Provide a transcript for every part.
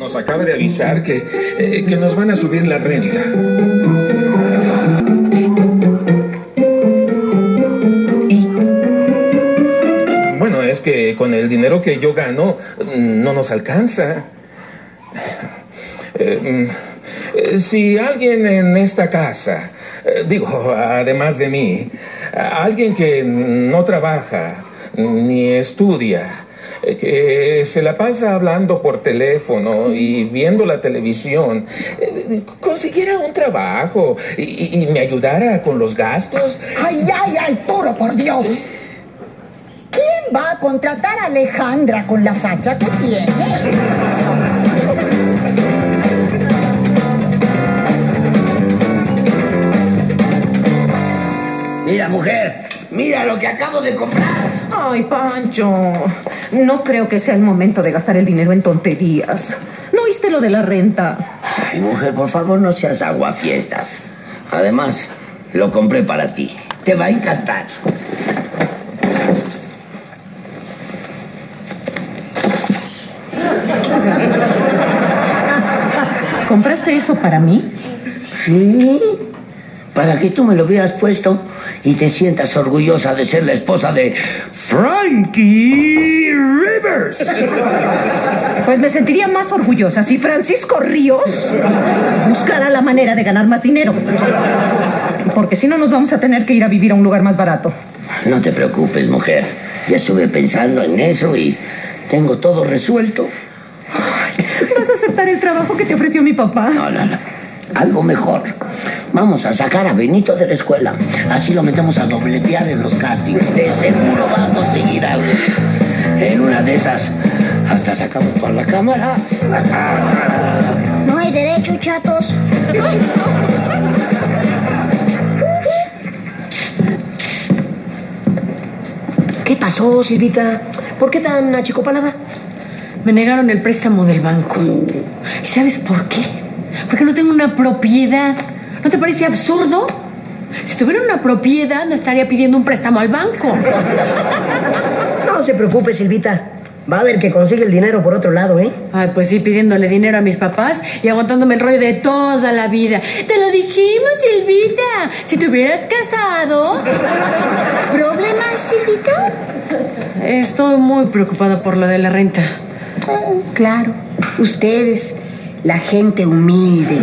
Nos acaba de avisar que, eh, que nos van a subir la renta. Bueno, es que con el dinero que yo gano mm, no nos alcanza. Eh, mm, si alguien en esta casa, eh, digo, además de mí, alguien que no trabaja ni estudia, eh, que se la pasa hablando por teléfono y viendo la televisión, eh, consiguiera un trabajo y, y me ayudara con los gastos. ¡Ay, ay, ay, toro, por Dios! ¿Quién va a contratar a Alejandra con la facha que tiene? Mira, mujer, mira lo que acabo de comprar. Ay, Pancho, no creo que sea el momento de gastar el dinero en tonterías. ¿No oíste lo de la renta? Ay, mujer, por favor, no seas aguafiestas. Además, lo compré para ti. Te va a encantar. ¿Compraste eso para mí? Sí, para que tú me lo hubieras puesto y te sientas orgullosa de ser la esposa de Frankie Rivers. Pues me sentiría más orgullosa si Francisco Ríos buscara la manera de ganar más dinero. Porque si no nos vamos a tener que ir a vivir a un lugar más barato. No te preocupes, mujer. Ya estuve pensando en eso y tengo todo resuelto. ¿Vas a aceptar el trabajo que te ofreció mi papá? No, no, no. Algo mejor. Vamos a sacar a Benito de la escuela. Así lo metemos a dobletear en los castings. De seguro va a conseguir algo. En una de esas, hasta sacamos por la cámara. No hay derecho, chatos. ¿Qué pasó, Silvita? ¿Por qué tan achicopalada? Me negaron el préstamo del banco. ¿Y sabes por qué? Porque no tengo una propiedad. ¿No te parece absurdo? Si tuviera una propiedad, no estaría pidiendo un préstamo al banco. No se preocupe, Silvita. Va a ver que consigue el dinero por otro lado, ¿eh? Ay, pues sí, pidiéndole dinero a mis papás y aguantándome el rollo de toda la vida. Te lo dijimos, Silvita. Si te hubieras casado. ¿Problemas, Silvita? Estoy muy preocupada por lo de la renta. Claro, ustedes, la gente humilde,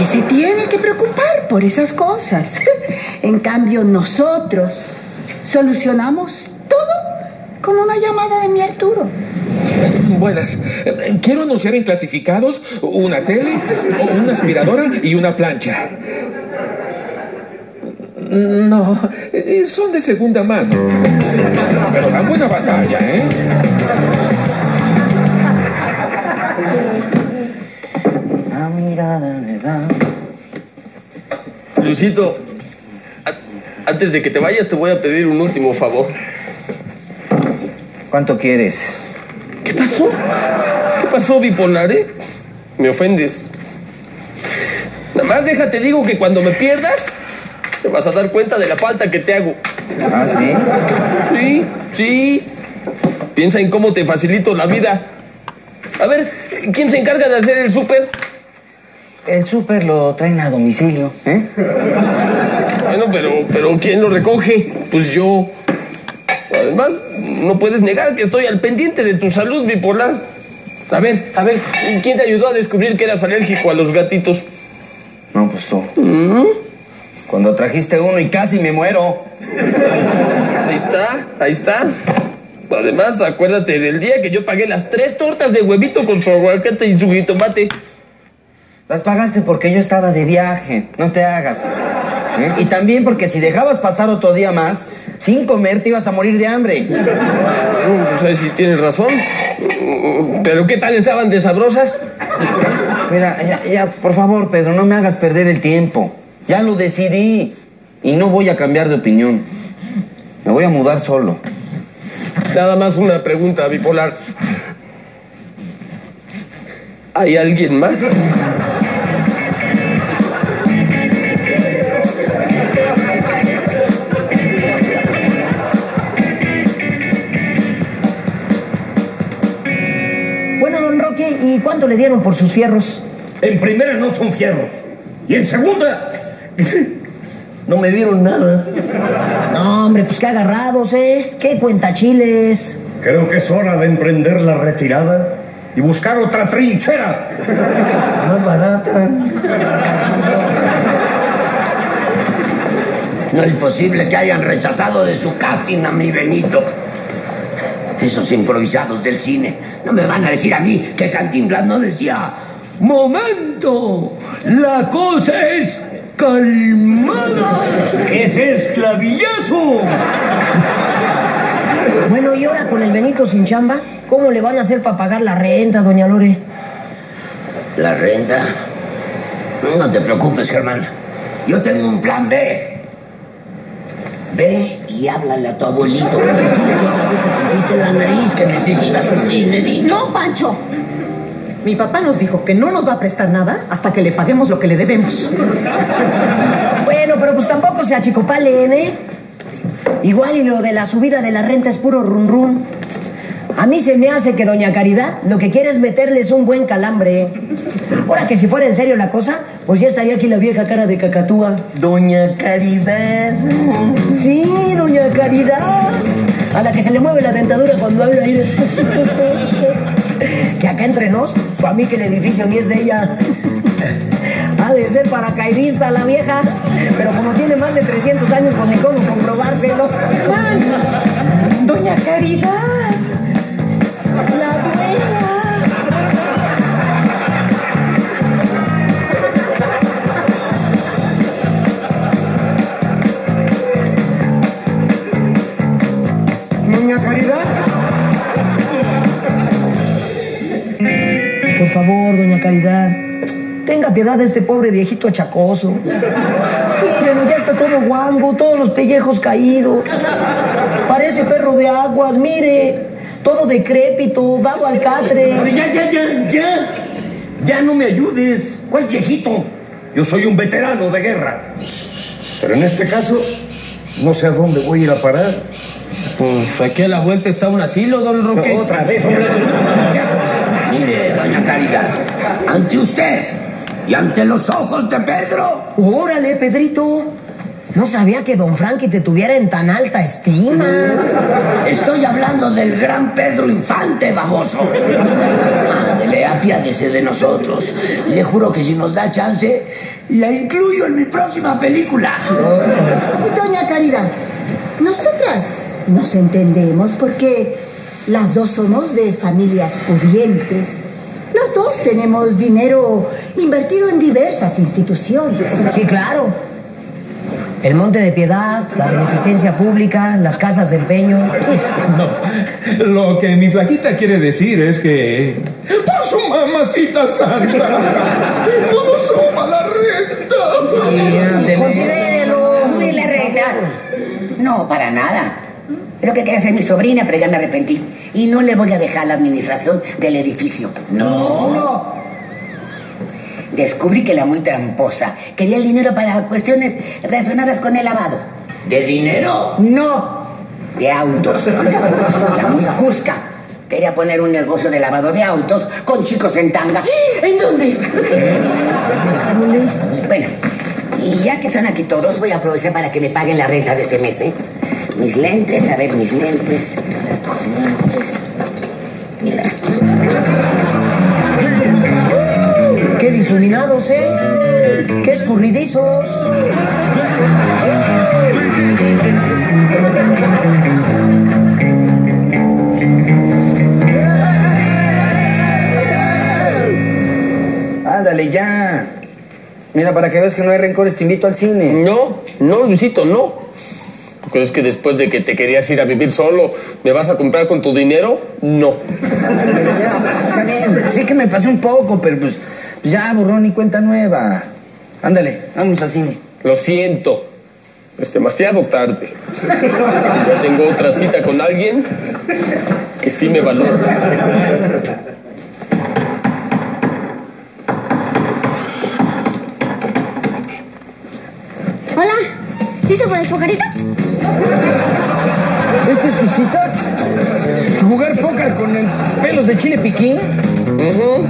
que se tiene que preocupar por esas cosas. En cambio, nosotros solucionamos todo con una llamada de mi Arturo. Buenas. Quiero anunciar en clasificados una tele, una aspiradora y una plancha. No, son de segunda mano. Pero dan buena batalla, ¿eh? Mirada me da. Luisito, antes de que te vayas te voy a pedir un último favor. ¿Cuánto quieres? ¿Qué pasó? ¿Qué pasó, bipolar, eh? Me ofendes. Nada más déjate digo que cuando me pierdas te vas a dar cuenta de la falta que te hago. Ah, sí. Sí, sí. Piensa en cómo te facilito la vida. A ver, ¿quién se encarga de hacer el súper? El súper lo traen a domicilio, ¿eh? Bueno, pero, pero ¿quién lo recoge? Pues yo. Además, no puedes negar que estoy al pendiente de tu salud bipolar. A ver, a ver, ¿quién te ayudó a descubrir que eras alérgico a los gatitos? No, pues tú. Cuando trajiste uno y casi me muero. Ahí está, ahí está. Además, acuérdate del día que yo pagué las tres tortas de huevito con su aguacate y su jitomate. Las pagaste porque yo estaba de viaje, no te hagas. ¿eh? Y también porque si dejabas pasar otro día más, sin comer te ibas a morir de hambre. Pues ahí sí tienes razón. Pero ¿qué tal estaban de sabrosas? Mira, ya, ya, por favor, Pedro, no me hagas perder el tiempo. Ya lo decidí y no voy a cambiar de opinión. Me voy a mudar solo. Nada más una pregunta bipolar. ¿Hay alguien más? Bueno, don Roque, ¿Y cuánto le dieron por sus fierros? En primera no son fierros. Y en segunda, no me dieron nada. No, hombre, pues qué agarrados, ¿eh? Qué cuentachiles. Creo que es hora de emprender la retirada y buscar otra trinchera. Más barata. No es posible que hayan rechazado de su casting a mi Benito. Esos improvisados del cine no me van a decir a mí que Cantinflas no decía ¡Momento! La cosa es calmada. ¡Ese esclavillazo! Bueno, y ahora con el Benito sin chamba, ¿cómo le van a hacer para pagar la renta, doña Lore? ¿La renta? No te preocupes, Germán. Yo tengo un plan B. Ve y háblale a tu abuelito. Dile que otra vez te la nariz, que necesitas un dinerito. No, Pancho. Mi papá nos dijo que no nos va a prestar nada hasta que le paguemos lo que le debemos. Bueno, pero pues tampoco se achicopalen, ¿eh? Igual y lo de la subida de la renta es puro run run. A mí se me hace que doña Caridad lo que quiere es meterles un buen calambre. Ahora que si fuera en serio la cosa, pues ya estaría aquí la vieja cara de cacatúa. Doña Caridad. Sí, doña Caridad. A la que se le mueve la dentadura cuando habla aire. Que acá entre nos, para mí que el edificio ni es de ella. Ha de ser paracaidista la vieja, pero como tiene más de 300 años, pues ni cómo comprobárselo. Juan, doña Caridad. Por favor, doña Caridad, tenga piedad de este pobre viejito achacoso. Mírenlo, ya está todo guango, todos los pellejos caídos. Parece perro de aguas, mire. Todo decrépito, dado al catre. Ya, ya, ya, ya. Ya no me ayudes. ¿Cuál viejito? Yo soy un veterano de guerra. Pero en este caso, no sé a dónde voy a ir a parar. Pues aquí a la vuelta está un asilo, don Roque. Otra vez, hombre. Ya. Mire, doña Caridad, ante usted y ante los ojos de Pedro, Órale, Pedrito. No sabía que don Frankie te tuviera en tan alta estima. estoy hablando del gran Pedro Infante, baboso. Ándele, apiádese de nosotros. Le juro que si nos da chance, la incluyo en mi próxima película. Doña Caridad, nosotras nos entendemos porque las dos somos de familias pudientes. Las dos tenemos dinero invertido en diversas instituciones. Sí, claro. El Monte de Piedad, la beneficencia pública, las casas de empeño. No, lo que mi flaquita quiere decir es que... ¡Por su mamacita santa! ¡No nos suba la renta! Considérelo. Subir la renta. No, para nada. Es lo que quería hacer mi sobrina, pero ya me arrepentí. Y no le voy a dejar la administración del edificio. No. No. Descubrí que la muy tramposa quería el dinero para cuestiones relacionadas con el lavado. ¿De dinero? No, de autos. La muy cusca quería poner un negocio de lavado de autos con chicos en tanga. ¿En dónde? Bueno, y ya que están aquí todos, voy a aprovechar para que me paguen la renta de este mes, ¿eh? Mis lentes, a ver, mis lentes. Mis lentes. Mira. ¿Eh? Qué escurridizos. Ándale, ya. Mira, para que veas que no hay rencores, te invito al cine. No, no, Luisito, no. Porque es que después de que te querías ir a vivir solo, ¿me vas a comprar con tu dinero? No. Pero ya, está bien. Sí que me pasé un poco, pero pues ya, borrón y cuenta nueva. Ándale, vamos al cine. Lo siento. Es demasiado tarde. Tengo otra cita con alguien que sí me valora. Hola, ¿listo para el pajarito? ¿Esta es tu cita? jugar póker con el pelos de chile piquín? Que como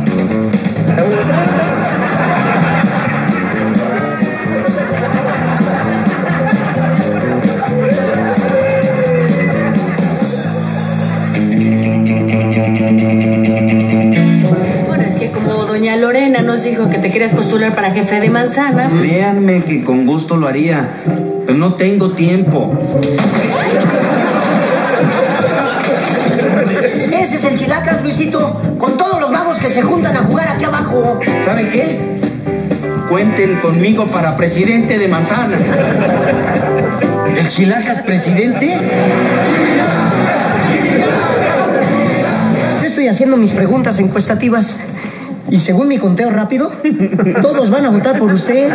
doña Lorena nos dijo que te querías postular para jefe de manzana, Créanme que con gusto lo haría, pero no tengo tiempo. Ese es el Chilacas, Luisito, con todos que se juntan a jugar aquí abajo. ¿Saben qué? Cuenten conmigo para presidente de Manzana. ¿El Chilacas presidente? Yo estoy haciendo mis preguntas encuestativas y según mi conteo rápido, todos van a votar por usted.